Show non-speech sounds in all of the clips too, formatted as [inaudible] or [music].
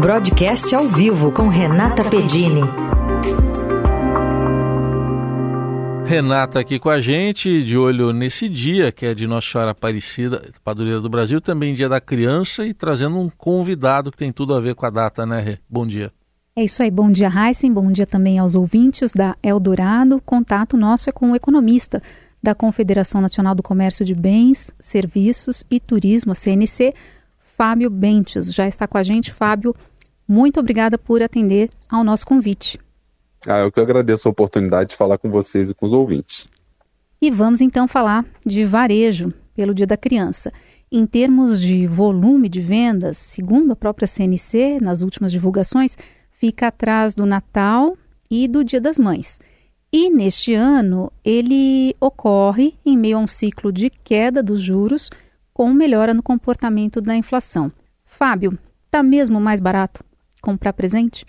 Broadcast ao vivo com Renata Pedini. Renata aqui com a gente, de olho nesse dia, que é de Nossa Senhora Aparecida, padroeira do Brasil, também dia da criança, e trazendo um convidado que tem tudo a ver com a data, né, Rê? Bom dia. É isso aí, bom dia, Heisen, bom dia também aos ouvintes da Eldorado. Contato nosso é com o economista da Confederação Nacional do Comércio de Bens, Serviços e Turismo, CNC, Fábio Bentes. Já está com a gente, Fábio. Muito obrigada por atender ao nosso convite. Ah, eu que agradeço a oportunidade de falar com vocês e com os ouvintes. E vamos então falar de varejo pelo Dia da Criança. Em termos de volume de vendas, segundo a própria CNC, nas últimas divulgações, fica atrás do Natal e do Dia das Mães. E neste ano, ele ocorre em meio a um ciclo de queda dos juros, com melhora no comportamento da inflação. Fábio, está mesmo mais barato comprar presente?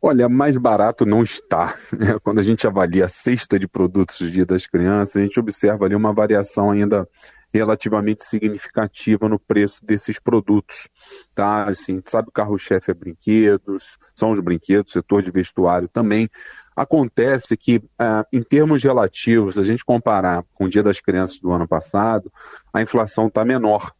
Olha, mais barato não está. Né? [laughs] Quando a gente avalia a cesta de produtos do Dia das Crianças, a gente observa ali uma variação ainda relativamente significativa no preço desses produtos, tá? Assim, sabe o carro-chefe é brinquedos, são os brinquedos, setor de vestuário também. Acontece que, uh, em termos relativos, a gente comparar com o Dia das Crianças do ano passado, a inflação está menor,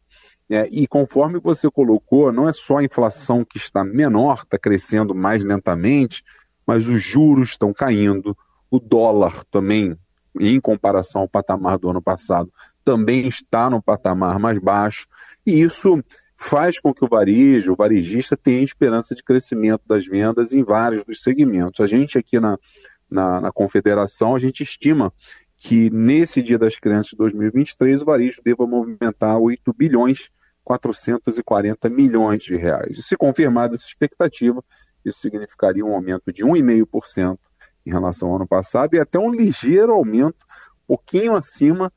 é, e conforme você colocou, não é só a inflação que está menor, está crescendo mais lentamente, mas os juros estão caindo, o dólar também, em comparação ao patamar do ano passado, também está no patamar mais baixo, e isso faz com que o varejo, o varejista, tenha esperança de crescimento das vendas em vários dos segmentos. A gente aqui na, na, na confederação, a gente estima que nesse Dia das Crianças de 2023 o varejo deva movimentar 8 bilhões 440 milhões de reais. E se confirmada essa expectativa, isso significaria um aumento de 1,5% em relação ao ano passado e até um ligeiro aumento, um pouquinho acima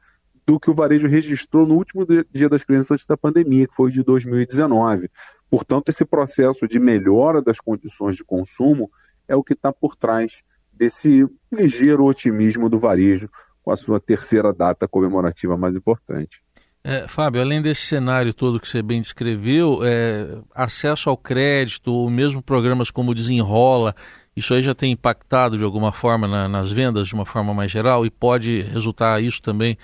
do que o varejo registrou no último Dia das Crianças antes da pandemia, que foi de 2019. Portanto, esse processo de melhora das condições de consumo é o que está por trás desse ligeiro otimismo do varejo com a sua terceira data comemorativa mais importante. É, Fábio, além desse cenário todo que você bem descreveu, é, acesso ao crédito, ou mesmo programas como Desenrola, isso aí já tem impactado de alguma forma na, nas vendas de uma forma mais geral e pode resultar isso também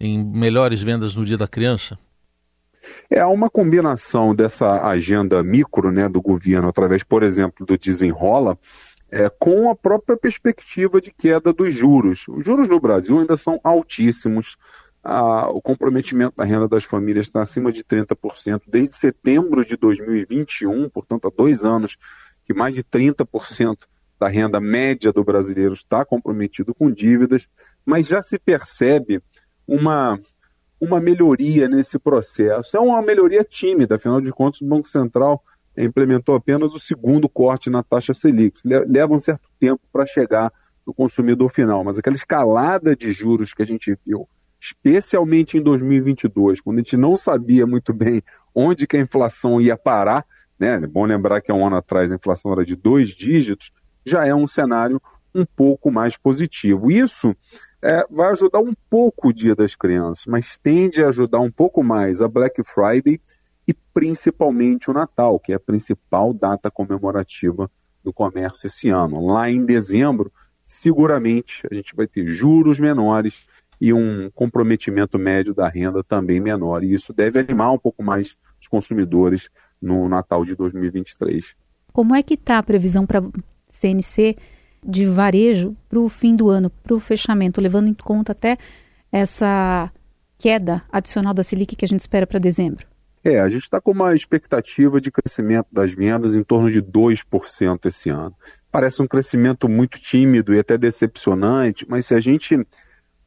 em melhores vendas no dia da criança? É uma combinação dessa agenda micro né, do governo, através, por exemplo, do Desenrola, é, com a própria perspectiva de queda dos juros. Os juros no Brasil ainda são altíssimos. Ah, o comprometimento da renda das famílias está acima de 30% desde setembro de 2021, portanto, há dois anos, que mais de 30% da renda média do brasileiro está comprometido com dívidas, mas já se percebe uma uma melhoria nesse processo. É uma melhoria tímida, afinal de contas, o Banco Central implementou apenas o segundo corte na taxa Selic. Leva um certo tempo para chegar no consumidor final, mas aquela escalada de juros que a gente viu, especialmente em 2022, quando a gente não sabia muito bem onde que a inflação ia parar, né? É bom lembrar que há um ano atrás a inflação era de dois dígitos, já é um cenário um pouco mais positivo. Isso é, vai ajudar um pouco o Dia das Crianças, mas tende a ajudar um pouco mais a Black Friday e principalmente o Natal, que é a principal data comemorativa do comércio esse ano. Lá em dezembro, seguramente a gente vai ter juros menores e um comprometimento médio da renda também menor. E isso deve animar um pouco mais os consumidores no Natal de 2023. Como é que está a previsão para CNC de varejo para o fim do ano, para o fechamento, levando em conta até essa queda adicional da Selic que a gente espera para dezembro? É, a gente está com uma expectativa de crescimento das vendas em torno de 2% esse ano. Parece um crescimento muito tímido e até decepcionante, mas se a gente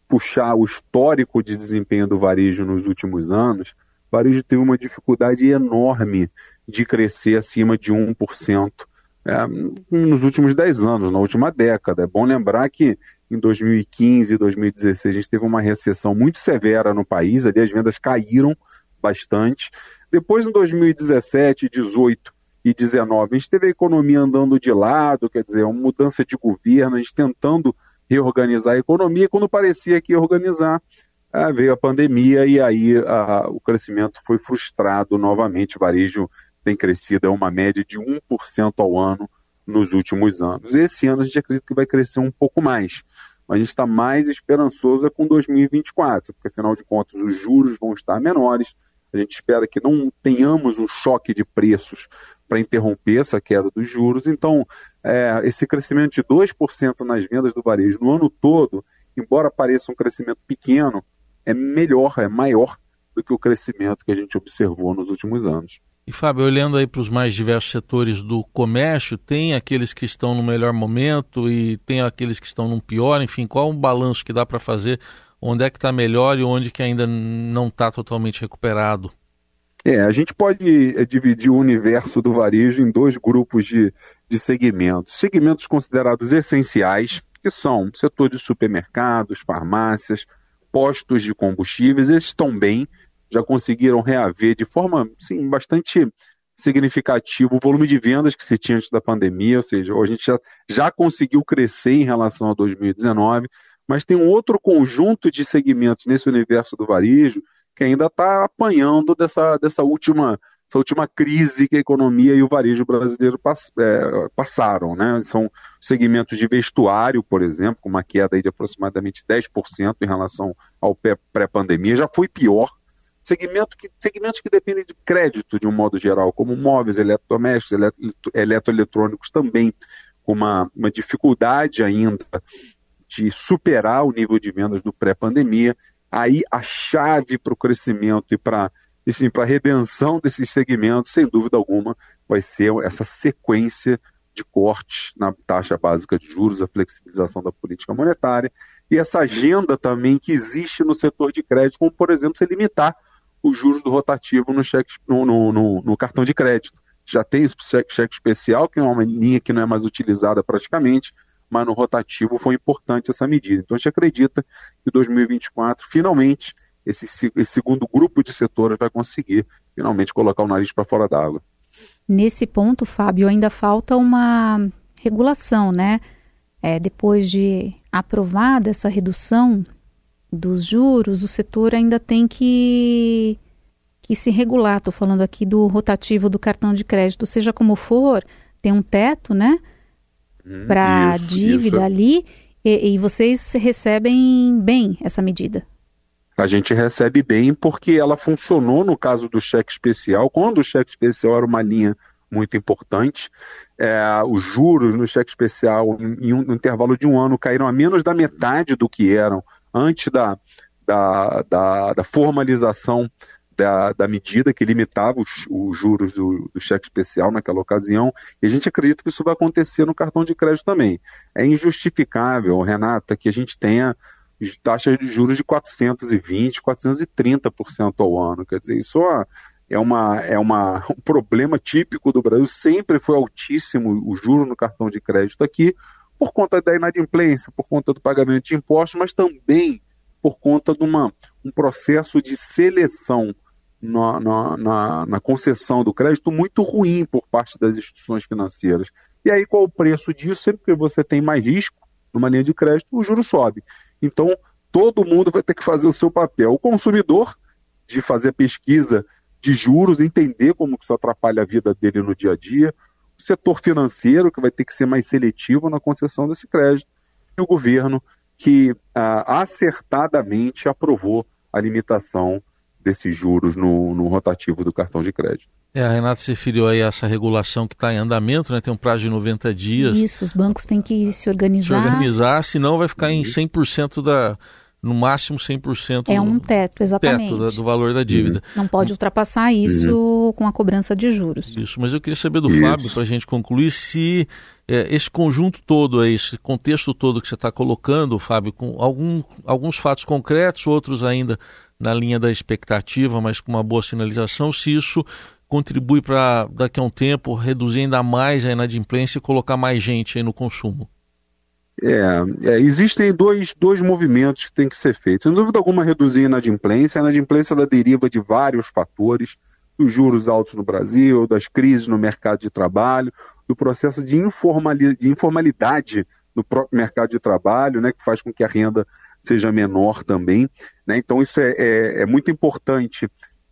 puxar o histórico de desempenho do varejo nos últimos anos, o varejo teve uma dificuldade enorme de crescer acima de 1% é, nos últimos 10 anos, na última década. É bom lembrar que em 2015 e 2016 a gente teve uma recessão muito severa no país, ali as vendas caíram bastante. Depois, em 2017, 18 e 19, a gente teve a economia andando de lado, quer dizer, uma mudança de governo, a gente tentando reorganizar a economia, quando parecia que ia organizar, veio a pandemia e aí a, o crescimento foi frustrado novamente, o varejo tem crescido, é uma média de 1% ao ano nos últimos anos. Esse ano a gente acredita que vai crescer um pouco mais. Mas a gente está mais esperançoso é com 2024, porque afinal de contas os juros vão estar menores. A gente espera que não tenhamos um choque de preços para interromper essa queda dos juros. Então, é, esse crescimento de 2% nas vendas do varejo no ano todo, embora pareça um crescimento pequeno, é melhor, é maior do que o crescimento que a gente observou nos últimos anos. E Fábio, olhando aí para os mais diversos setores do comércio, tem aqueles que estão no melhor momento e tem aqueles que estão no pior, enfim, qual o balanço que dá para fazer? Onde é que está melhor e onde que ainda não está totalmente recuperado? É, a gente pode é, dividir o universo do varejo em dois grupos de, de segmentos. Segmentos considerados essenciais, que são setor de supermercados, farmácias, postos de combustíveis, esses estão bem, já conseguiram reaver de forma sim, bastante significativa o volume de vendas que se tinha antes da pandemia, ou seja, a gente já, já conseguiu crescer em relação a 2019, mas tem um outro conjunto de segmentos nesse universo do varejo que ainda está apanhando dessa, dessa última essa última crise que a economia e o varejo brasileiro pass, é, passaram. Né? São segmentos de vestuário, por exemplo, com uma queda de aproximadamente 10% em relação ao pré-pandemia. Já foi pior. Segmento que, segmentos que dependem de crédito, de um modo geral, como móveis, eletrodomésticos, eletroeletrônicos também, com uma, uma dificuldade ainda de superar o nível de vendas do pré-pandemia. Aí a chave para o crescimento e para para a redenção desses segmentos, sem dúvida alguma, vai ser essa sequência de corte na taxa básica de juros, a flexibilização da política monetária e essa agenda também que existe no setor de crédito, como, por exemplo, se limitar os juros do rotativo no, cheque, no, no, no, no cartão de crédito. Já tem esse cheque, cheque especial, que é uma linha que não é mais utilizada praticamente, mas no rotativo foi importante essa medida. Então a gente acredita que 2024, finalmente, esse, esse segundo grupo de setores vai conseguir finalmente colocar o nariz para fora d'água. Nesse ponto, Fábio, ainda falta uma regulação, né? É, depois de aprovada essa redução dos juros, o setor ainda tem que, que se regular. Estou falando aqui do rotativo do cartão de crédito, seja como for, tem um teto, né? Hum, Para dívida isso. ali, e, e vocês recebem bem essa medida a gente recebe bem porque ela funcionou no caso do cheque especial, quando o cheque especial era uma linha muito importante. É, os juros no cheque especial, em, em, um intervalo de um ano, caíram a menos da metade do que eram antes da, da, da, da formalização da, da, medida que limitava os, os juros do, do, cheque especial naquela ocasião, e a gente acredita que isso vai acontecer no cartão de crédito também. É injustificável, Renata, que a gente tenha taxas de juros de 420%, 430% ao ano. Quer dizer, isso é, uma, é uma, [laughs] um problema típico do Brasil. Sempre foi altíssimo o juro no cartão de crédito aqui, por conta da inadimplência, por conta do pagamento de impostos, mas também por conta de uma, um processo de seleção na, na, na, na, concessão do crédito muito ruim por parte das instituições financeiras. E aí, qual o preço disso? Sempre que você tem mais risco numa linha de crédito, o juro sobe. Então, todo mundo vai ter que fazer o seu papel. O consumidor, de fazer pesquisa de juros, entender como isso atrapalha a vida dele no dia a dia. O setor financeiro, que vai ter que ser mais seletivo na concessão desse crédito. E o governo, que ah, acertadamente aprovou a limitação desses juros no, no rotativo do cartão de crédito. É, a Renata se referiu aí a essa regulação que está em andamento, né? Tem um prazo de 90 dias. Isso, os bancos têm que se organizar. Se organizar, senão vai ficar em 100% da, no máximo 100%. É um teto, exatamente. Teto da, do valor da dívida. Uhum. Não pode ultrapassar isso uhum. com a cobrança de juros. Isso, mas eu queria saber do isso. Fábio, para a gente concluir, se é, esse conjunto todo esse contexto todo que você está colocando, Fábio, com algum, alguns fatos concretos, outros ainda na linha da expectativa, mas com uma boa sinalização, se isso contribui para daqui a um tempo reduzir ainda mais a inadimplência e colocar mais gente aí no consumo? É, é, existem dois, dois movimentos que têm que ser feitos. Sem dúvida alguma, reduzir a inadimplência. A inadimplência ela deriva de vários fatores, dos juros altos no Brasil, das crises no mercado de trabalho, do processo de, informalidade, de informalidade no próprio mercado de trabalho, né, que faz com que a renda seja menor também. Né? Então, isso é, é, é muito importante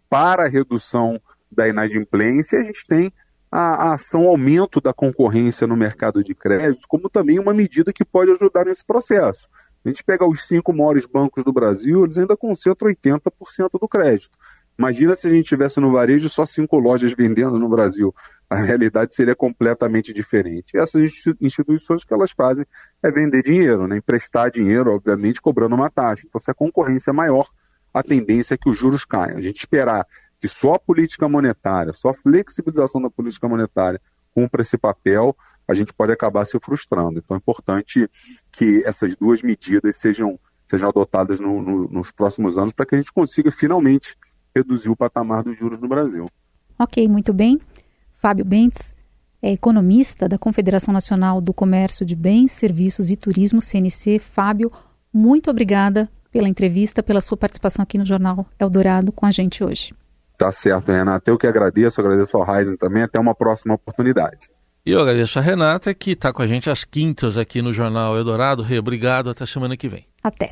para a redução da inadimplência, a gente tem a, ação aumento da concorrência no mercado de crédito, como também uma medida que pode ajudar nesse processo. A gente pega os cinco maiores bancos do Brasil, eles ainda concentram 80% do crédito. Imagina se a gente tivesse no varejo só cinco lojas vendendo no Brasil. A realidade seria completamente diferente. Essas instituições que elas fazem é vender dinheiro, né? emprestar dinheiro, obviamente, cobrando uma taxa. Então, se a concorrência é maior, a tendência é que os juros caiam. A gente esperar que só a política monetária, só a flexibilização da política monetária cumpra esse papel, a gente pode acabar se frustrando. Então é importante que essas duas medidas sejam, sejam adotadas no, no, nos próximos anos para que a gente consiga finalmente reduzir o patamar dos juros no Brasil. Ok, muito bem. Fábio Bentes é economista da Confederação Nacional do Comércio de Bens, Serviços e Turismo, CNC. Fábio, muito obrigada pela entrevista, pela sua participação aqui no Jornal Eldorado com a gente hoje. Tá certo, Renata. Eu que agradeço, agradeço ao Ryzen também. Até uma próxima oportunidade. E eu agradeço a Renata, que está com a gente às quintas aqui no Jornal Eldorado. Rê, obrigado. Até semana que vem. Até.